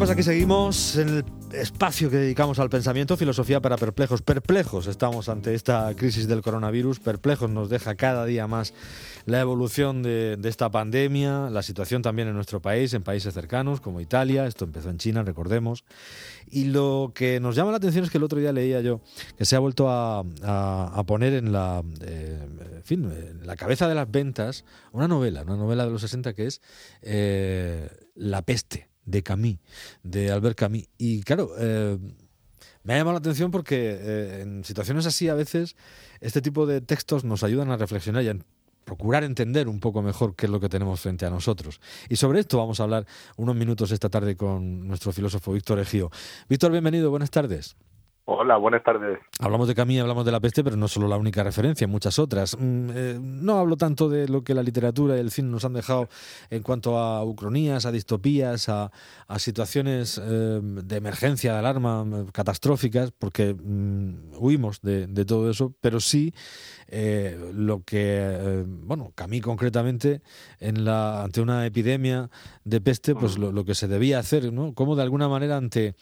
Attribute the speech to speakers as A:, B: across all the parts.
A: pues aquí seguimos en el espacio que dedicamos al pensamiento, filosofía para perplejos. Perplejos estamos ante esta crisis del coronavirus, perplejos nos deja cada día más la evolución de, esta pandemia, la situación también en nuestro país, en países cercanos como Italia, esto empezó en China, recordemos. Y lo que nos llama la atención es que el otro día leía yo que se ha vuelto a, poner en la, eh, fin, en la cabeza de las ventas una novela, una novela de los 60 que es eh, La peste de Camus, de Albert Camus. Y claro, eh, me ha llamado la atención porque eh, en situaciones así a veces este tipo de textos nos ayudan a reflexionar y a procurar entender un poco mejor qué es lo que tenemos frente a nosotros. Y sobre esto vamos a hablar unos minutos esta tarde con nuestro filósofo Víctor Ejío. Víctor, bienvenido, buenas tardes.
B: Hola, buenas tardes.
A: Hablamos de Camille, hablamos de la peste, pero no solo la única referencia, muchas otras. Mm, eh, no hablo tanto de lo que la literatura y el cine nos han dejado en cuanto a ucronías, a distopías, a, situaciones eh, de emergencia, de alarma, mm, catastróficas, porque mm, huimos de, todo eso, pero sí eh, lo que, bueno, Camille concretamente, en la, ante una epidemia de peste, pues lo, lo que se debía hacer, ¿no? Como de alguna manera ante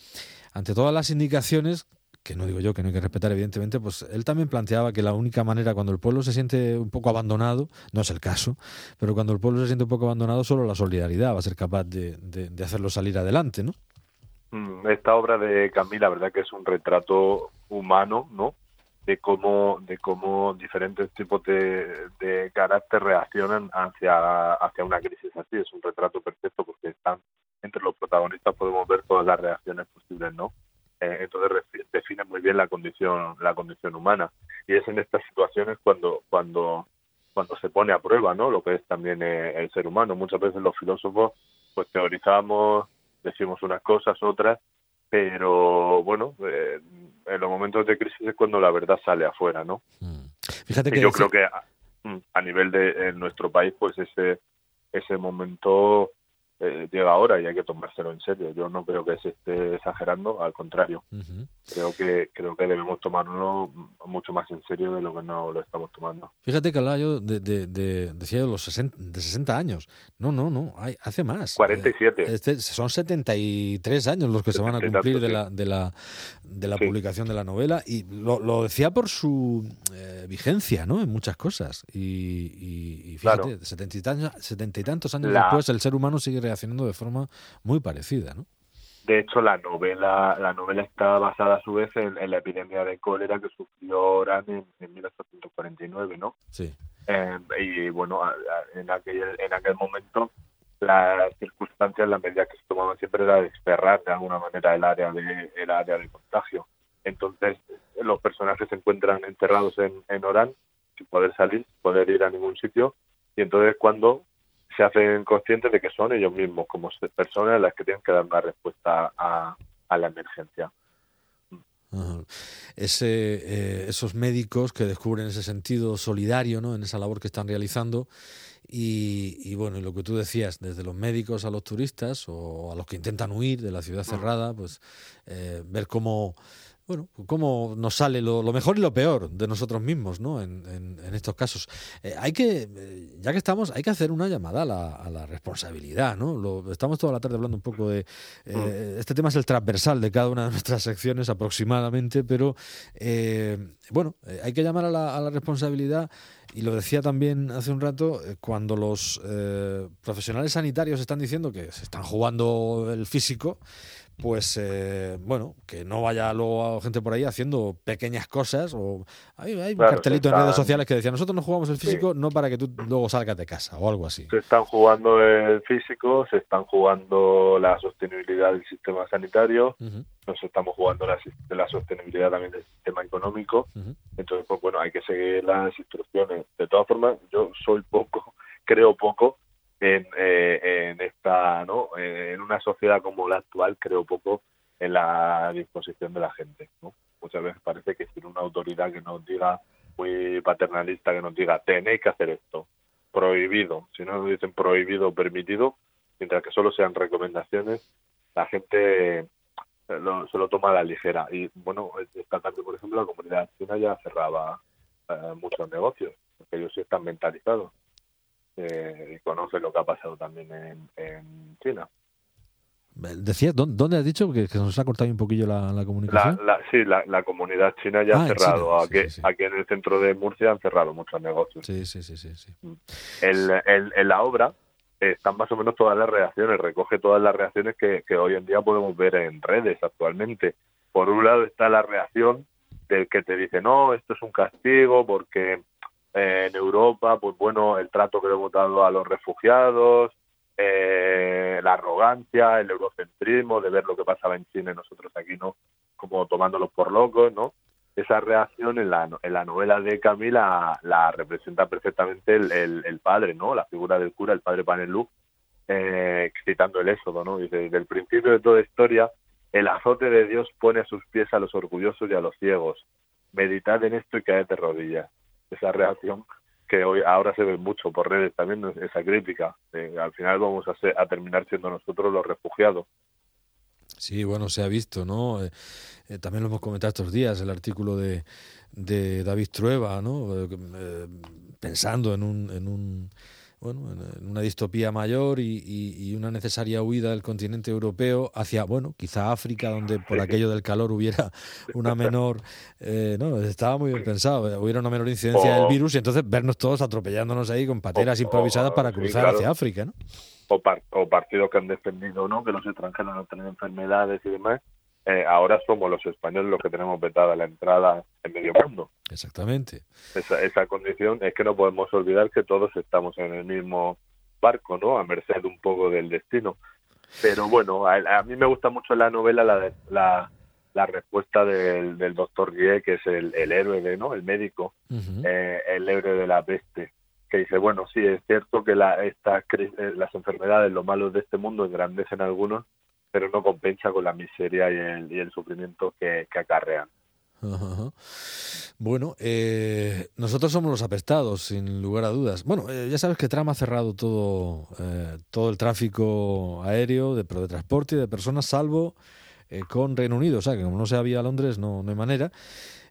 A: ante todas las indicaciones que no digo yo que no hay que respetar, evidentemente, pues él también planteaba que la única manera cuando el pueblo se siente un poco abandonado, no es el caso, pero cuando el pueblo se siente un poco abandonado, solo la solidaridad va a ser capaz de, hacerlo salir adelante, ¿no?
B: Mm, esta obra de Camila, la verdad que es un retrato humano, ¿no? De cómo, de cómo diferentes tipos de, de carácter reaccionan hacia, hacia una crisis así. Es un retrato perfecto porque están entre los protagonistas podemos ver todas las reacciones posibles, ¿no? Eh, entonces define muy bien la condición la condición humana. Y es en estas situaciones cuando cuando cuando se pone a prueba no lo que es también eh, el ser humano. Muchas veces los filósofos pues teorizamos decimos unas cosas otras pero bueno eh, en los momentos de crisis es cuando la verdad sale afuera no mm. fíjate que yo creo que a, a nivel de en nuestro país pues ese ese momento eh, llega ahora y hay que tomárselo en serio. Yo no creo que se esté exagerando, al contrario. Creo que creo que debemos tomarlo mucho más en serio de lo que no lo estamos tomando.
A: Fíjate que hablaba yo de, de, decía de los 60, de 60 años. No, no, no, hay, hace más.
B: 47.
A: Eh, este, son 73 años los que se van a cumplir de la, de la, de la publicación de la novela y lo, lo decía por su eh, vigencia, ¿no? En muchas cosas. Y, y, fíjate, 70, y tantos, 70 y tantos años después el ser humano sigue reaccionando de forma muy parecida, ¿no?
B: De hecho, la novela, la novela está basada a su vez en, la epidemia de cólera que sufrió Orán en, 1849, ¿no?
A: Sí.
B: Eh, y bueno, en aquel, en aquel momento las circunstancias, la medida que se tomaban siempre era desferrar de alguna manera el área de, el área de contagio. Entonces, los personajes se encuentran enterrados en, en Orán sin poder salir, sin poder ir a ningún sitio. Y entonces, cuando se hacen conscientes de que son ellos mismos como personas las que tienen que dar una respuesta a, la emergencia.
A: Ese, eh, esos médicos que descubren ese sentido solidario ¿no? en esa labor que están realizando y, bueno, y lo que tú decías, desde los médicos a los turistas o a los que intentan huir de la ciudad mm. cerrada, pues eh, ver cómo bueno, cómo nos sale lo, mejor y lo peor de nosotros mismos, ¿no? En, estos casos. Eh, hay que, eh, ya que estamos, hay que hacer una llamada a la, responsabilidad, ¿no? Lo, estamos toda la tarde hablando un poco de... Eh, mm. este tema es el transversal de cada una de nuestras secciones aproximadamente, pero bueno, hay que llamar a la, a la, responsabilidad y lo decía también hace un rato, cuando los profesionales sanitarios están diciendo que se están jugando el físico, pues eh, bueno, que no vaya luego gente por ahí haciendo pequeñas cosas. o Hay, un cartelito en redes sociales que decía, nosotros no jugamos el físico no para que tú luego salgas de casa o algo así.
B: Se están jugando el físico, se están jugando la sostenibilidad del sistema sanitario, nos estamos jugando la, la, sostenibilidad también del sistema económico. Entonces, pues bueno, hay que seguir las instrucciones. De todas formas, yo soy poco, creo poco en, eh, en esta no en una sociedad como la actual creo poco en la disposición de la gente ¿no? muchas veces parece que sin una autoridad que nos diga muy paternalista que nos diga tenéis que hacer esto prohibido si no nos dicen prohibido o permitido mientras que solo sean recomendaciones la gente eh, se lo toma a la ligera. Y bueno esta tarde por ejemplo la comunidad china ya cerraba eh, muchos negocios porque ellos sí están mentalizados eh, y conoce lo que ha pasado también en, China.
A: Decías, ¿dónde has dicho que, nos ha cortado un poquillo la, comunicación?
B: sí, la, comunidad china ya ha ah, cerrado. aquí, aquí, en el centro de Murcia han cerrado muchos negocios.
A: Sí, sí, sí. sí,
B: mm. en la obra están más o menos todas las reacciones, recoge todas las reacciones que, hoy en día podemos ver en redes actualmente. Por un lado está la reacción del que te dice, no, esto es un castigo porque en Europa, pues bueno, el trato que le hemos dado a los refugiados, eh, la arrogancia, el eurocentrismo de ver lo que pasaba en China y nosotros aquí, ¿no? Como tomándolos por locos, ¿no? Esa reacción en la, en la novela de Camila la, representa perfectamente el, el, padre, ¿no? La figura del cura, el padre Panelú, eh, citando el Éxodo, ¿no? Dice, desde el principio de toda historia, el azote de Dios pone a sus pies a los orgullosos y a los ciegos. Meditad en esto y caed de rodillas. Esa reacción que hoy ahora se ve mucho por redes también esa crítica al final vamos a, terminar siendo nosotros los refugiados.
A: Sí bueno se ha visto no eh, eh, también lo hemos comentado estos días el artículo de, de David Trueba no eh, pensando en un, en un bueno, en una distopía mayor y, una necesaria huida del continente europeo hacia, bueno, quizá África, donde por aquello del calor hubiera una menor, eh, no, estaba muy bien pensado, hubiera una menor incidencia del virus y entonces vernos todos atropellándonos ahí con pateras improvisadas para cruzar hacia África, ¿no?
B: O, o partidos que han defendido, ¿no? Que los extranjeros no tienen enfermedades y demás eh, ahora somos los españoles los que tenemos vetada la entrada en medio mundo.
A: Exactamente.
B: Esa, esa condición es que no podemos olvidar que todos estamos en el mismo barco, ¿no? A merced un poco del destino. Pero bueno, a, mí me gusta mucho la novela la, la, la respuesta del, del doctor Guille, que es el, el, héroe, de, ¿no? El médico, eh, el héroe de la peste que dice, bueno, sí, es cierto que la, esta, eh, las enfermedades, los malos de este mundo engrandecen a algunos, pero no compensa con la miseria y el, y el sufrimiento que, acarrean.
A: Bueno, eh, nosotros somos los apestados, sin lugar a dudas. Bueno, eh, ya sabes que Trump ha cerrado todo, eh, todo el tráfico aéreo, de, de transporte y de personas, salvo con Reino Unido. O sea, que como no se había Londres, no, no hay manera.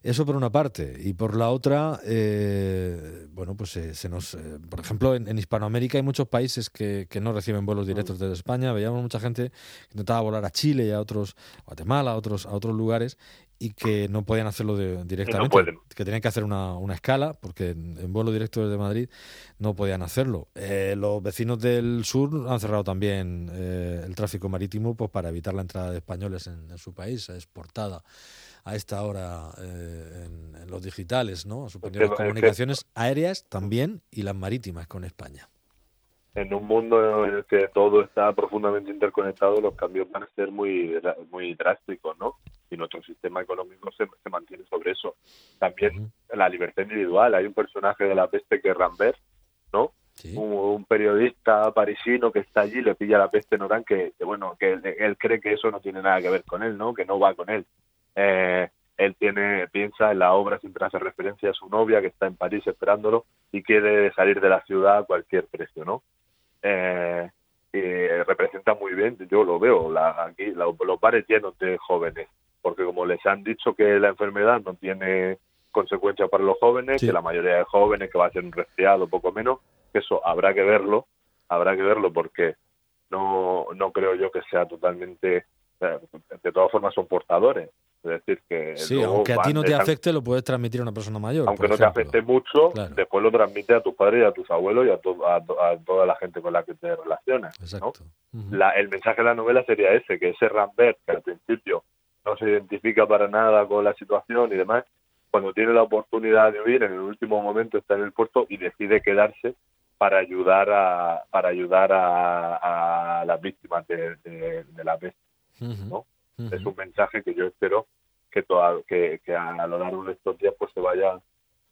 A: Eso por una parte. Y por la otra, eh, bueno, pues eh, se nos. Eh, por ejemplo, en, Hispanoamérica hay muchos países que, que, no reciben vuelos directos desde España. Veíamos mucha gente que intentaba volar a Chile y a otros, Guatemala, a otros, a otros lugares y que no podían hacerlo directamente, que tenían que hacer una, una escala, porque en, vuelo directo desde Madrid no podían hacerlo. los vecinos del sur han cerrado también el tráfico marítimo pues, para evitar la entrada de españoles en, en su país, exportada a esta hora eh, en, los digitales, ¿no? las comunicaciones aéreas también y las marítimas con España.
B: En un mundo en el que todo está profundamente interconectado, los cambios van a ser muy, muy drásticos, ¿no? Y nuestro sistema económico se, se mantiene sobre eso. También la libertad individual. Hay un personaje de la peste que es Rambert, ¿no? Un, periodista parisino que está allí le pilla la peste en Orán que, que, bueno que él, cree que eso no tiene nada que ver con él no que no va con él eh, él tiene piensa en la obra, siempre hace referencia a su novia que está en París esperándolo y quiere salir de la ciudad a cualquier precio, ¿no? Eh, y representa muy bien, yo lo veo, la, aquí los bares llenos de jóvenes, porque como les han dicho que la enfermedad no tiene consecuencias para los jóvenes, que la mayoría de jóvenes que va a ser un resfriado, poco menos, eso habrá que verlo, habrá que verlo porque no, no creo yo que sea totalmente, de todas formas son portadores, es decir, que.
A: Sí, aunque a ti no te afecte, lo puedes transmitir a una persona mayor.
B: Aunque no te afecte mucho, después lo transmite a tus padres y a tus abuelos y a, a, toda la gente con la que te relacionas. Exacto. el mensaje de la novela sería ese: que ese Rambert, que al principio no se identifica para nada con la situación y demás, cuando tiene la oportunidad de huir, en el último momento está en el puerto y decide quedarse para ayudar a para ayudar a, las víctimas de, la peste. ¿no? Es un mensaje que yo espero que, que, que, a lo largo de estos días pues se vaya,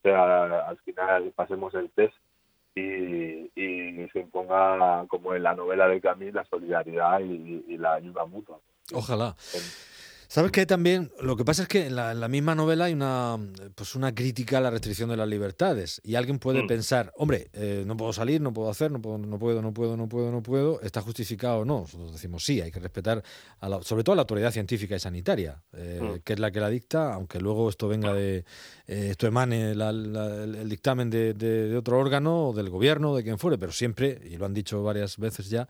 B: sea, al final pasemos el test y, y, se imponga, como en la novela de Camille, la solidaridad y, la ayuda mutua.
A: Ojalá. Sabes que también, lo que pasa es que en la, misma novela hay una, pues una crítica a la restricción de las libertades y alguien puede mm. pensar, hombre, eh, no puedo salir, no puedo hacer, no puedo, no puedo, no puedo, no puedo, no puedo, está justificado o no. Nosotros decimos sí, hay que respetar, sobre todo a la autoridad científica y sanitaria, eh, mm. que es la que la dicta, aunque luego esto venga de, eh, esto emane el, dictamen de, otro órgano, o del gobierno, de quien fuere, pero siempre, y lo han dicho varias veces ya,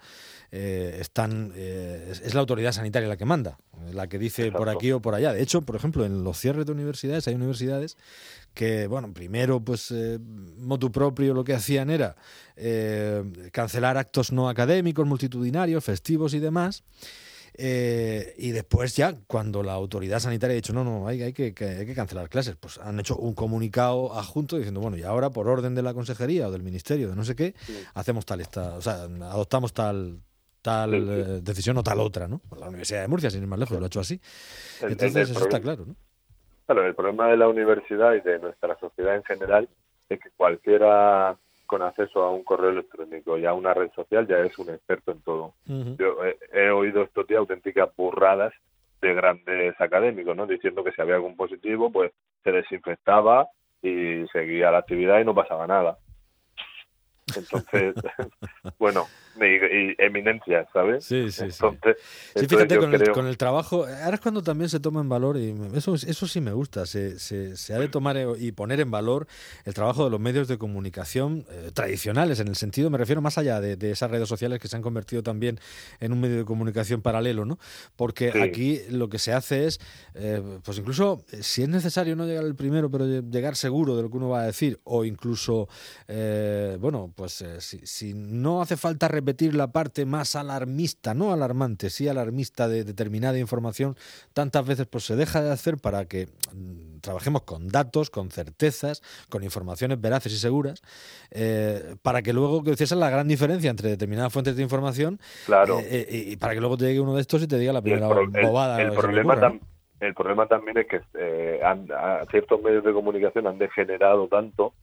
A: están, es la autoridad sanitaria la que manda, la que dice por aquí o por allá. De hecho, por ejemplo, en los cierres de universidades hay universidades que, bueno, primero, pues, eh, motu propio lo que hacían era eh, cancelar actos no académicos, multitudinarios, festivos y demás. Eh, y después ya, cuando la autoridad sanitaria ha dicho, no, no, hay, hay, que, hay que cancelar clases, pues han hecho un comunicado adjunto diciendo, bueno, y ahora por orden de la consejería o del ministerio de no sé qué, hacemos tal, esta, o sea, adoptamos tal, tal eh, decisión o tal otra, ¿no? La Universidad de Murcia, sin ir más lejos, lo ha hecho así. Entonces, eso está claro, ¿no?
B: Claro, el problema de la universidad y de nuestra sociedad en general es que cualquiera con acceso a un correo electrónico y a una red social ya es un experto en todo. Yo he, oído estos días auténticas burradas de grandes académicos, ¿no? Diciendo que si había algún positivo, pues se desinfectaba y seguía la actividad y no pasaba nada. Entonces, bueno, y, eminencia, ¿sabes?
A: Sí, sí, sí. sí fíjate, con, el, con, el, trabajo, ahora es cuando también se toma en valor, y eso, eso sí me gusta, se, se, ha de tomar y poner en valor el trabajo de los medios de comunicación eh, tradicionales, en el sentido, me refiero más allá de, esas redes sociales que se han convertido también en un medio de comunicación paralelo, ¿no? Porque aquí lo que se hace es, eh, pues incluso, eh, si es necesario no llegar el primero, pero llegar seguro de lo que uno va a decir, o incluso, bueno, pues si, si no hace falta repetir repetir la parte más alarmista, no alarmante, sí alarmista de determinada información, tantas veces pues se deja de hacer para que mm, trabajemos con datos, con certezas, con informaciones veraces y seguras, eh, para que luego, que esa es la gran diferencia entre determinadas fuentes de información,
B: claro.
A: Eh, eh, y para que luego te llegue uno de estos y te diga la primera bobada.
B: El, problema el problema también es que eh, ciertos medios de comunicación han degenerado tanto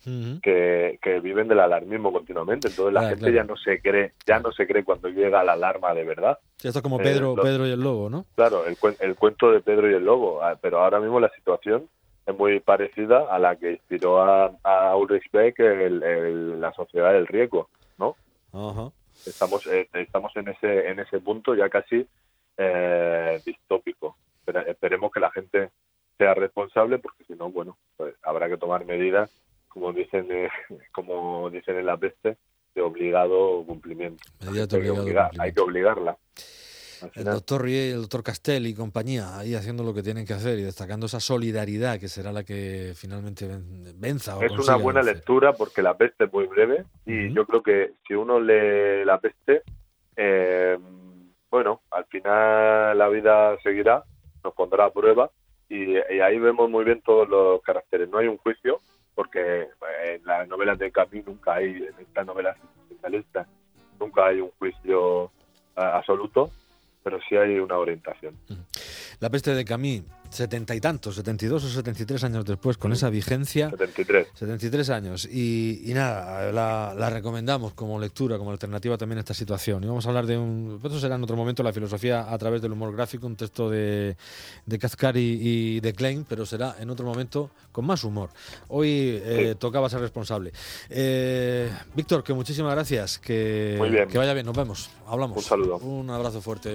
B: que, viven del alarmismo continuamente. Entonces la gente ya no se cree, ya no se cree cuando llega la alarma de verdad.
A: esto es como Pedro, eh, Pedro y el lobo, ¿no?
B: Claro, el, el cuento de Pedro y el lobo. Ah, pero ahora mismo la situación es muy parecida a la que inspiró a, a Ulrich Beck la sociedad del riesgo, ¿no? Estamos, eh, estamos en ese, en ese punto ya casi distópico esperemos que la gente sea responsable porque si no, bueno, pues habrá que tomar medidas, como dicen, eh, como dicen en la peste, de obligado cumplimiento. hay, que hay que obligarla.
A: El doctor Rie, el doctor Castel y compañía ahí haciendo lo que tienen que hacer y destacando esa solidaridad que será la que finalmente venza.
B: es una buena lectura porque la peste es muy breve y yo creo que si uno lee la peste, eh, bueno, al final la vida seguirá nos pondrá a prueba y, ahí vemos muy bien todos los caracteres. No hay un juicio, porque en las novelas de Camus nunca hay, en estas novelas especialistas, nunca hay un juicio eh, absoluto, pero sí hay una orientación.
A: La peste de Camus setenta y tantos, 72 o 73 años después, con esa vigencia.
B: 73.
A: 73 años. Y, nada, la, recomendamos como lectura, como alternativa también a esta situación. Y vamos a hablar de un. Eso será en otro momento la filosofía a través del humor gráfico, un texto de, de Kazkari y de Klein, pero será en otro momento con más humor. Hoy eh, tocaba ser responsable. Eh, Víctor, que muchísimas gracias. Que, que vaya bien, nos vemos. Hablamos.
B: Un saludo.
A: Un abrazo fuerte.